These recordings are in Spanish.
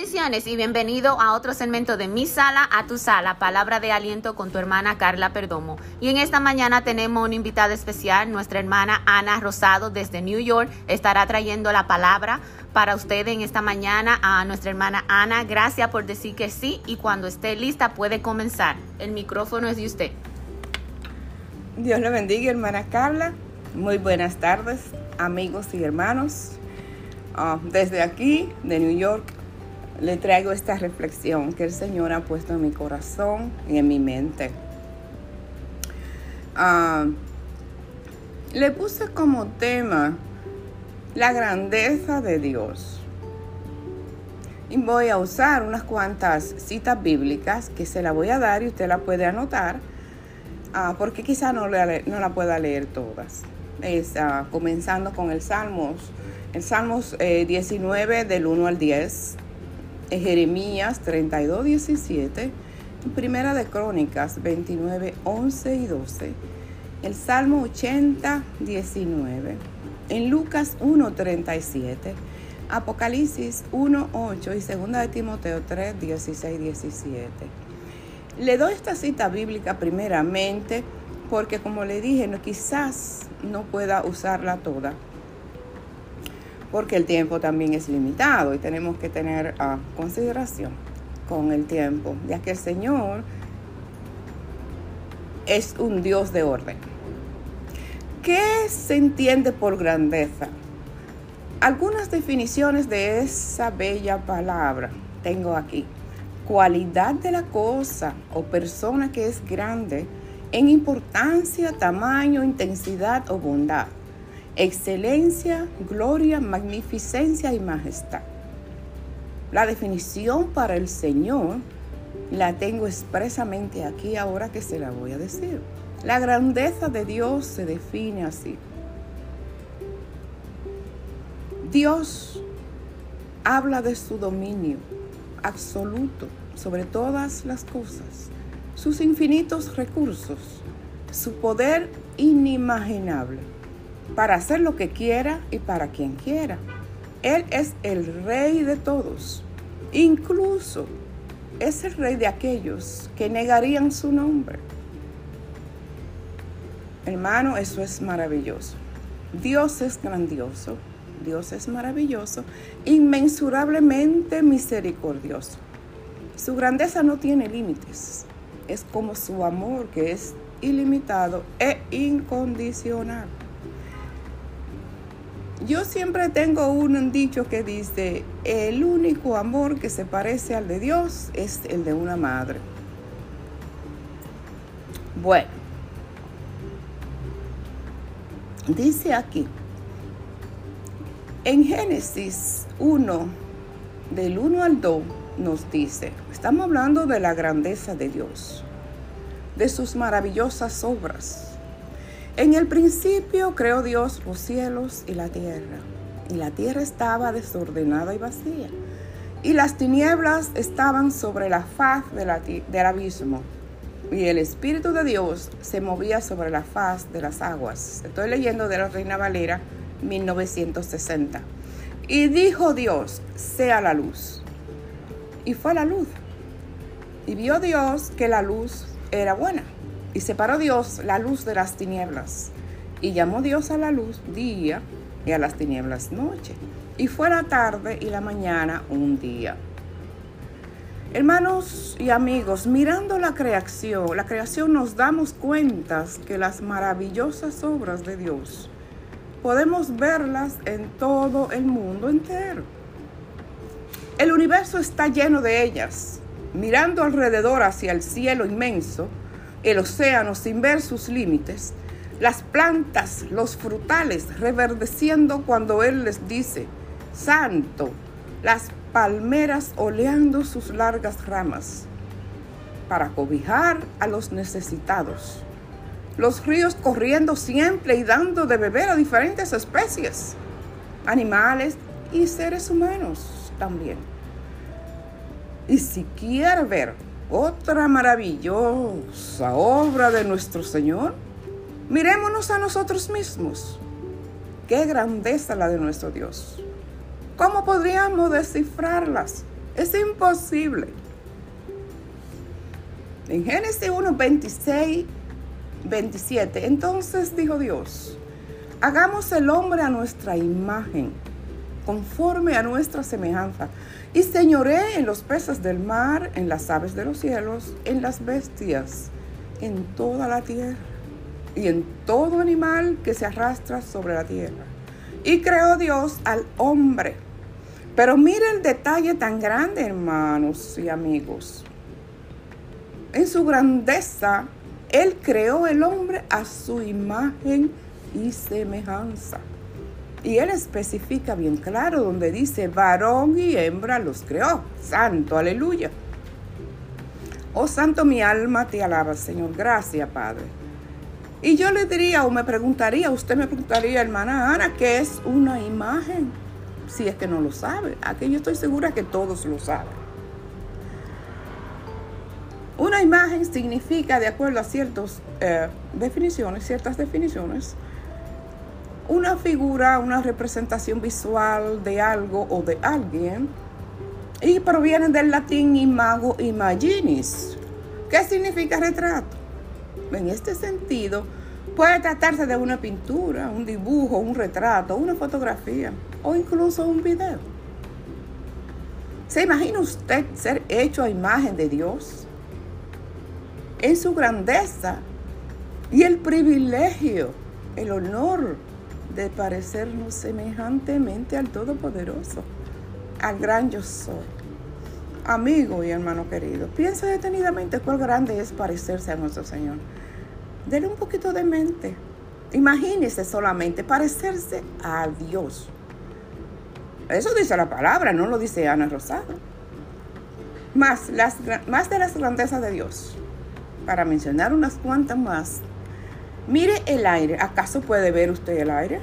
Bendiciones y bienvenido a otro segmento de Mi Sala a Tu Sala, palabra de aliento con tu hermana Carla Perdomo. Y en esta mañana tenemos una invitada especial, nuestra hermana Ana Rosado desde New York. Estará trayendo la palabra para usted en esta mañana a nuestra hermana Ana. Gracias por decir que sí y cuando esté lista puede comenzar. El micrófono es de usted. Dios le bendiga, hermana Carla. Muy buenas tardes, amigos y hermanos. Ah, desde aquí, de New York, le traigo esta reflexión que el Señor ha puesto en mi corazón y en mi mente. Ah, le puse como tema la grandeza de Dios. Y voy a usar unas cuantas citas bíblicas que se la voy a dar y usted la puede anotar, ah, porque quizá no, no, la pueda leer todas. Es, ah, comenzando con el Salmos, el Salmos 19 eh, del 1 al 10, Jeremías 32, 17, Primera de Crónicas 29, 11 y 12, el Salmo 80, 19, en Lucas 1, 37, Apocalipsis 1, 8 y Segunda de Timoteo 3, 16, 17. Le doy esta cita bíblica primeramente porque como le dije, no, quizás no pueda usarla toda porque el tiempo también es limitado y tenemos que tener a consideración con el tiempo, ya que el Señor es un Dios de orden. ¿Qué se entiende por grandeza? Algunas definiciones de esa bella palabra tengo aquí. Cualidad de la cosa o persona que es grande en importancia, tamaño, intensidad o bondad excelencia, gloria, magnificencia y majestad. La definición para el Señor la tengo expresamente aquí ahora que se la voy a decir. La grandeza de Dios se define así. Dios habla de su dominio absoluto sobre todas las cosas, sus infinitos recursos, su poder inimaginable para hacer lo que quiera y para quien quiera. Él es el rey de todos. Incluso es el rey de aquellos que negarían su nombre. Hermano, eso es maravilloso. Dios es grandioso, Dios es maravilloso, inmensurablemente misericordioso. Su grandeza no tiene límites. Es como su amor que es ilimitado e incondicional. Yo siempre tengo un dicho que dice, el único amor que se parece al de Dios es el de una madre. Bueno, dice aquí, en Génesis 1, del 1 al 2, nos dice, estamos hablando de la grandeza de Dios, de sus maravillosas obras en el principio creó Dios los cielos y la tierra, y la tierra estaba desordenada y vacía, y las tinieblas estaban sobre la faz del abismo, y el Espíritu de Dios se movía sobre la faz de las aguas. Estoy leyendo de la Reina Valera 1960. Y dijo Dios, sea la luz. Y fue la luz. Y vio Dios que la luz era buena. Y separó Dios la luz de las tinieblas. Y llamó Dios a la luz día y a las tinieblas noche. Y fue la tarde y la mañana un día. Hermanos y amigos, mirando la creación, la creación nos damos cuenta que las maravillosas obras de Dios podemos verlas en todo el mundo entero. El universo está lleno de ellas. Mirando alrededor hacia el cielo inmenso, el océano sin ver sus límites, las plantas, los frutales reverdeciendo cuando Él les dice, Santo, las palmeras oleando sus largas ramas para cobijar a los necesitados, los ríos corriendo siempre y dando de beber a diferentes especies, animales y seres humanos también. Y si quiere ver otra maravillosa obra de nuestro Señor, mirémonos a nosotros mismos. Qué grandeza la de nuestro Dios. ¿Cómo podríamos descifrarlas? Es imposible. En Génesis 1, 26, 27, entonces dijo Dios, hagamos el hombre a nuestra imagen, conforme a nuestra semejanza, y señoré en los peces del mar, en las aves de los cielos, en las bestias, en toda la tierra, y en todo animal que se arrastra sobre la tierra. Y creó Dios al hombre. Pero mire el detalle tan grande, hermanos y amigos. En su grandeza, Él creó el hombre a su imagen y semejanza. Y Él especifica bien claro donde dice, varón y hembra los creó. Santo, aleluya. Oh Santo, mi alma te alaba, Señor. Gracias, Padre. Y yo le diría o me preguntaría, usted me preguntaría, hermana Ana, ¿qué es una imagen? Si es que no lo sabe. Aquí yo estoy segura que todos lo saben. Una imagen significa, de acuerdo a ciertas eh, definiciones, ciertas definiciones, una figura, una representación visual de algo o de alguien y proviene del latín imago imaginis. ¿Qué significa retrato? En este sentido, puede tratarse de una pintura, un dibujo, un retrato, una fotografía o incluso un video. ¿Se imagina usted ser hecho a imagen de Dios? En su grandeza y el privilegio, el honor de parecernos semejantemente al Todopoderoso, al gran yo soy. Amigo y hermano querido, piensa detenidamente cuál grande es parecerse a nuestro Señor. Dele un poquito de mente. Imagínese solamente parecerse a Dios. Eso dice la palabra, no lo dice Ana Rosado. Más, las, más de las grandezas de Dios. Para mencionar unas cuantas más, Mire el aire. ¿Acaso puede ver usted el aire?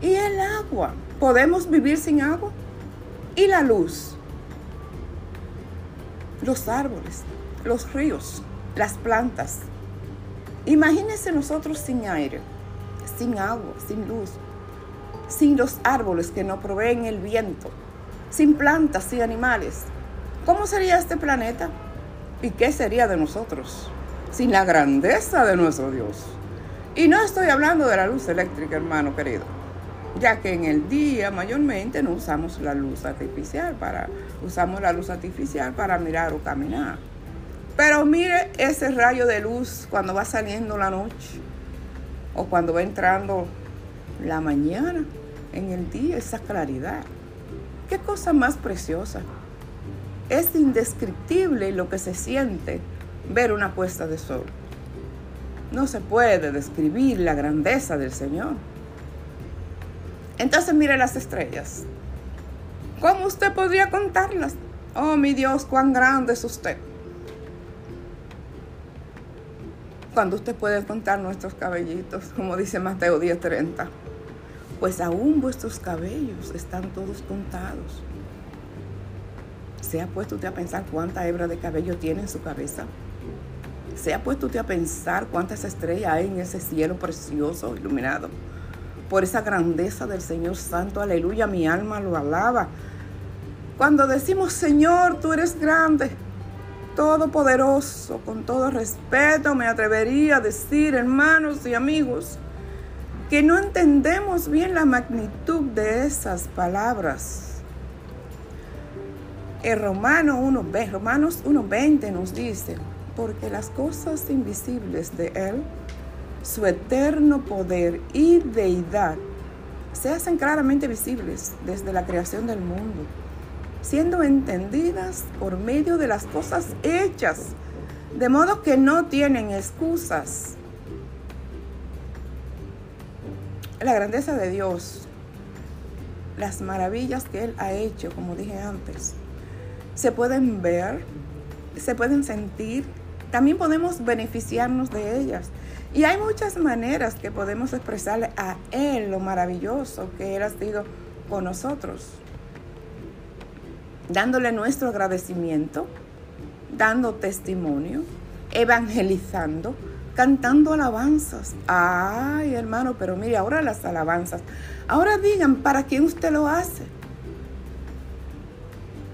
Y el agua. ¿Podemos vivir sin agua? Y la luz. Los árboles, los ríos, las plantas. Imagínense nosotros sin aire, sin agua, sin luz, sin los árboles que nos proveen el viento, sin plantas, sin animales. ¿Cómo sería este planeta? ¿Y qué sería de nosotros? Sin la grandeza de nuestro Dios. Y no estoy hablando de la luz eléctrica, hermano querido, ya que en el día mayormente no usamos la luz artificial para usamos la luz artificial para mirar o caminar. Pero mire ese rayo de luz cuando va saliendo la noche o cuando va entrando la mañana en el día, esa claridad. Qué cosa más preciosa. Es indescriptible lo que se siente ver una puesta de sol. No se puede describir la grandeza del Señor. Entonces mire las estrellas. ¿Cómo usted podría contarlas? Oh, mi Dios, cuán grande es usted. Cuando usted puede contar nuestros cabellitos, como dice Mateo 10:30, pues aún vuestros cabellos están todos contados. ¿Se ha puesto usted a pensar cuánta hebra de cabello tiene en su cabeza? ¿Se ha puesto usted a pensar cuántas estrellas hay en ese cielo precioso, iluminado? Por esa grandeza del Señor Santo, aleluya, mi alma lo alaba. Cuando decimos, Señor, tú eres grande, todopoderoso, con todo respeto, me atrevería a decir, hermanos y amigos, que no entendemos bien la magnitud de esas palabras. 1, Romanos 1.20 nos dice, porque las cosas invisibles de Él, su eterno poder y deidad, se hacen claramente visibles desde la creación del mundo, siendo entendidas por medio de las cosas hechas, de modo que no tienen excusas. La grandeza de Dios, las maravillas que Él ha hecho, como dije antes, se pueden ver, se pueden sentir, también podemos beneficiarnos de ellas. Y hay muchas maneras que podemos expresarle a Él lo maravilloso que Él ha sido con nosotros. Dándole nuestro agradecimiento, dando testimonio, evangelizando, cantando alabanzas. Ay, hermano, pero mire, ahora las alabanzas. Ahora digan, ¿para quién usted lo hace?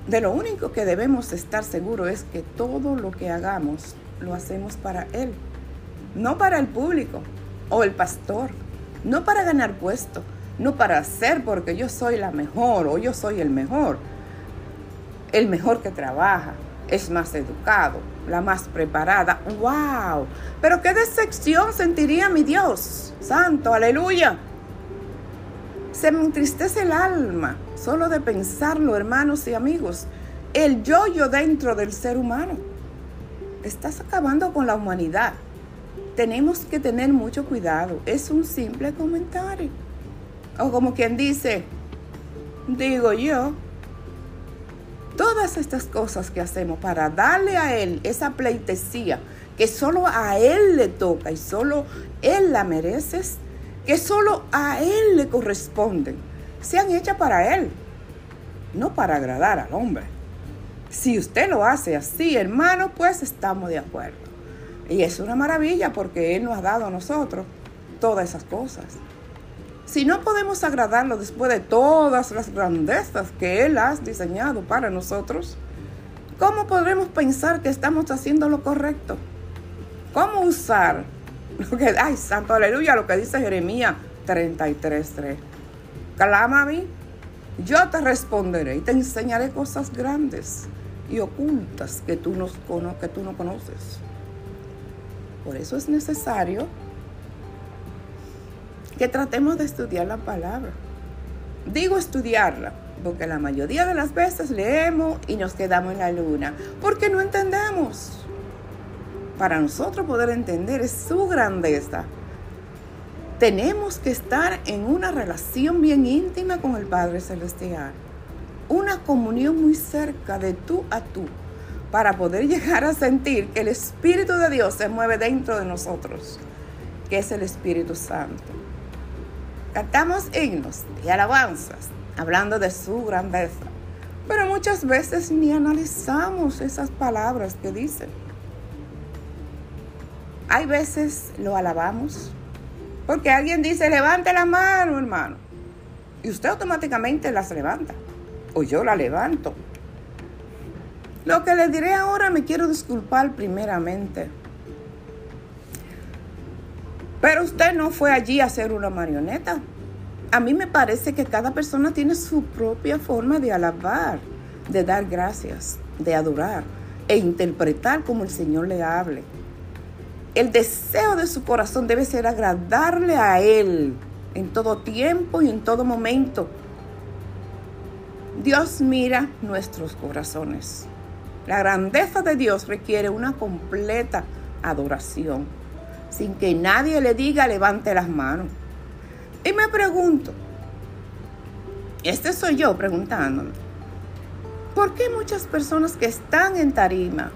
de lo único que debemos estar seguros es que todo lo que hagamos lo hacemos para Él, no para el público o el pastor, no para ganar puesto, no para hacer porque yo soy la mejor o yo soy el mejor, el mejor que trabaja, es más educado, la más preparada. ¡Wow! Pero qué decepción sentiría mi Dios. Santo, aleluya. Se me entristece el alma solo de pensarlo, hermanos y amigos. El yo-yo dentro del ser humano. Estás acabando con la humanidad. Tenemos que tener mucho cuidado. Es un simple comentario. O como quien dice, digo yo, todas estas cosas que hacemos para darle a Él esa pleitesía que solo a Él le toca y solo Él la mereces, que solo a Él le corresponden, sean hechas para Él, no para agradar al hombre. Si usted lo hace así, hermano, pues estamos de acuerdo. Y es una maravilla porque Él nos ha dado a nosotros todas esas cosas. Si no podemos agradarlo después de todas las grandezas que Él ha diseñado para nosotros, ¿cómo podremos pensar que estamos haciendo lo correcto? ¿Cómo usar lo que, ay, santo aleluya, lo que dice Jeremías 33.3? Clama a mí, yo te responderé y te enseñaré cosas grandes y ocultas que tú, no, que tú no conoces. Por eso es necesario que tratemos de estudiar la palabra. Digo estudiarla, porque la mayoría de las veces leemos y nos quedamos en la luna, porque no entendemos. Para nosotros poder entender su grandeza, tenemos que estar en una relación bien íntima con el Padre Celestial, una comunión muy cerca de tú a tú, para poder llegar a sentir que el Espíritu de Dios se mueve dentro de nosotros, que es el Espíritu Santo. Cantamos himnos y alabanzas hablando de su grandeza, pero muchas veces ni analizamos esas palabras que dicen. Hay veces lo alabamos porque alguien dice, levante la mano, hermano. Y usted automáticamente las levanta. O yo la levanto. Lo que le diré ahora me quiero disculpar primeramente pero usted no fue allí a ser una marioneta. A mí me parece que cada persona tiene su propia forma de alabar, de dar gracias, de adorar e interpretar como el Señor le hable. El deseo de su corazón debe ser agradarle a Él en todo tiempo y en todo momento. Dios mira nuestros corazones. La grandeza de Dios requiere una completa adoración sin que nadie le diga levante las manos. Y me pregunto, este soy yo preguntándome, ¿por qué muchas personas que están en tarima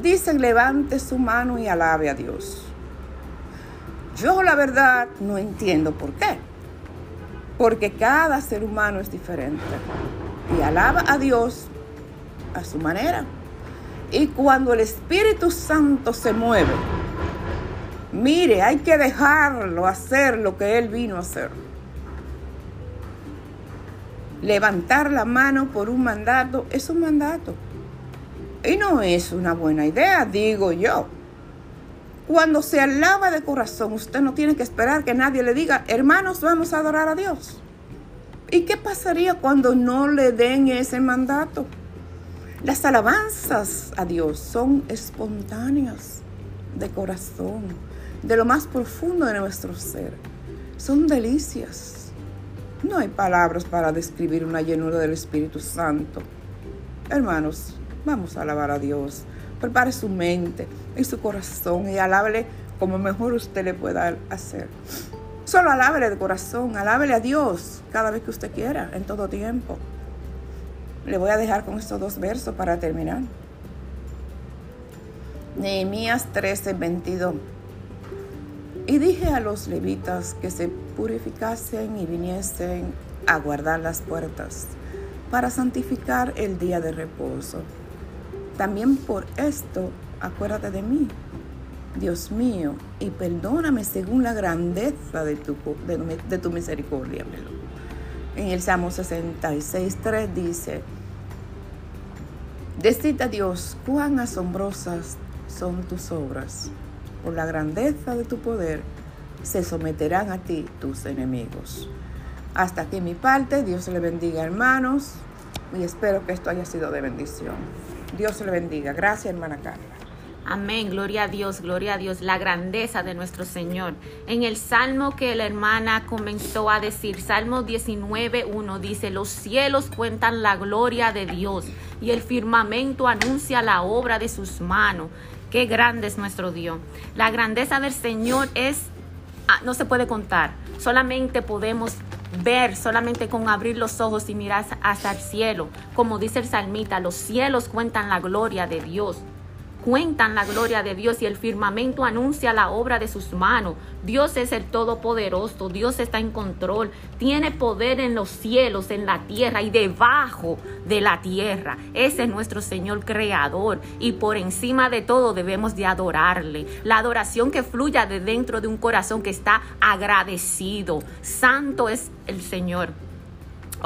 dicen levante su mano y alabe a Dios? Yo la verdad no entiendo por qué. Porque cada ser humano es diferente y alaba a Dios a su manera. Y cuando el Espíritu Santo se mueve, Mire, hay que dejarlo hacer lo que Él vino a hacer. Levantar la mano por un mandato es un mandato. Y no es una buena idea, digo yo. Cuando se alaba de corazón, usted no tiene que esperar que nadie le diga, hermanos, vamos a adorar a Dios. ¿Y qué pasaría cuando no le den ese mandato? Las alabanzas a Dios son espontáneas de corazón de lo más profundo de nuestro ser. Son delicias. No hay palabras para describir una llenura del Espíritu Santo. Hermanos, vamos a alabar a Dios. Prepare su mente y su corazón y alábele como mejor usted le pueda hacer. Solo alábele de corazón, alábele a Dios cada vez que usted quiera, en todo tiempo. Le voy a dejar con estos dos versos para terminar. Nehemías 13, 22. Y dije a los levitas que se purificasen y viniesen a guardar las puertas para santificar el día de reposo. También por esto acuérdate de mí, Dios mío, y perdóname según la grandeza de tu, de, tu misericordia. En el Salmo 66, 3 dice, Decid a Dios cuán asombrosas son tus obras. Por la grandeza de tu poder se someterán a ti tus enemigos. Hasta aquí mi parte. Dios le bendiga, hermanos. Y espero que esto haya sido de bendición. Dios le bendiga. Gracias, hermana Carla. Amén, gloria a Dios, gloria a Dios, la grandeza de nuestro Señor. En el salmo que la hermana comenzó a decir, Salmo 19.1 dice, los cielos cuentan la gloria de Dios y el firmamento anuncia la obra de sus manos. Qué grande es nuestro Dios. La grandeza del Señor es, ah, no se puede contar, solamente podemos ver solamente con abrir los ojos y mirar hasta el cielo. Como dice el salmita, los cielos cuentan la gloria de Dios cuentan la gloria de Dios y el firmamento anuncia la obra de sus manos. Dios es el Todopoderoso, Dios está en control, tiene poder en los cielos, en la tierra y debajo de la tierra. Ese es nuestro Señor Creador y por encima de todo debemos de adorarle. La adoración que fluya de dentro de un corazón que está agradecido. Santo es el Señor.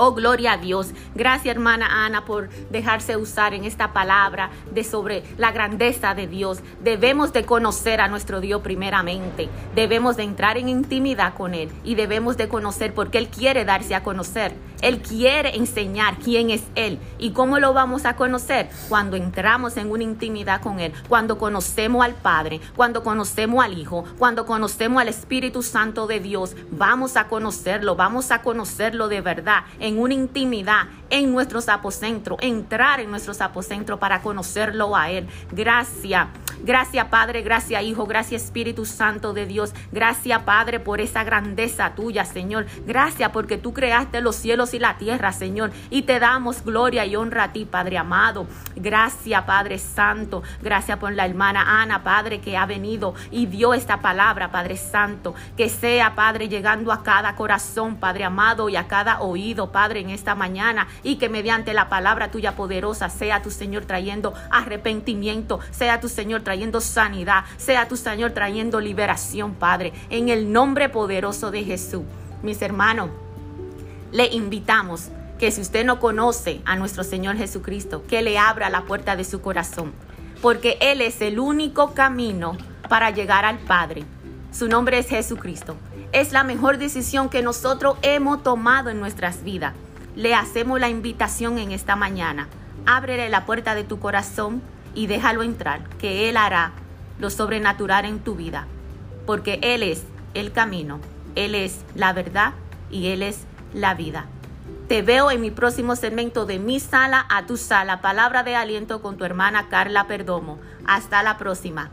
Oh, gloria a Dios. Gracias, hermana Ana, por dejarse usar en esta palabra de sobre la grandeza de Dios. Debemos de conocer a nuestro Dios primeramente. Debemos de entrar en intimidad con Él y debemos de conocer porque Él quiere darse a conocer. Él quiere enseñar quién es Él. ¿Y cómo lo vamos a conocer? Cuando entramos en una intimidad con Él, cuando conocemos al Padre, cuando conocemos al Hijo, cuando conocemos al Espíritu Santo de Dios, vamos a conocerlo, vamos a conocerlo de verdad, en una intimidad, en nuestros apocentros, entrar en nuestros apocentros para conocerlo a Él. Gracias. Gracias Padre, gracias Hijo, gracias Espíritu Santo de Dios. Gracias Padre por esa grandeza tuya, Señor. Gracias porque tú creaste los cielos y la tierra, Señor. Y te damos gloria y honra a ti, Padre amado. Gracias Padre Santo. Gracias por la hermana Ana, Padre, que ha venido y dio esta palabra, Padre Santo. Que sea, Padre, llegando a cada corazón, Padre amado, y a cada oído, Padre, en esta mañana. Y que mediante la palabra tuya poderosa sea tu Señor trayendo arrepentimiento, sea tu Señor trayendo sanidad, sea tu Señor trayendo liberación, Padre, en el nombre poderoso de Jesús. Mis hermanos, le invitamos que si usted no conoce a nuestro Señor Jesucristo, que le abra la puerta de su corazón, porque Él es el único camino para llegar al Padre. Su nombre es Jesucristo. Es la mejor decisión que nosotros hemos tomado en nuestras vidas. Le hacemos la invitación en esta mañana. Ábrele la puerta de tu corazón y déjalo entrar, que Él hará lo sobrenatural en tu vida, porque Él es el camino, Él es la verdad y Él es la vida. Te veo en mi próximo segmento de Mi Sala a tu Sala, palabra de aliento con tu hermana Carla Perdomo. Hasta la próxima.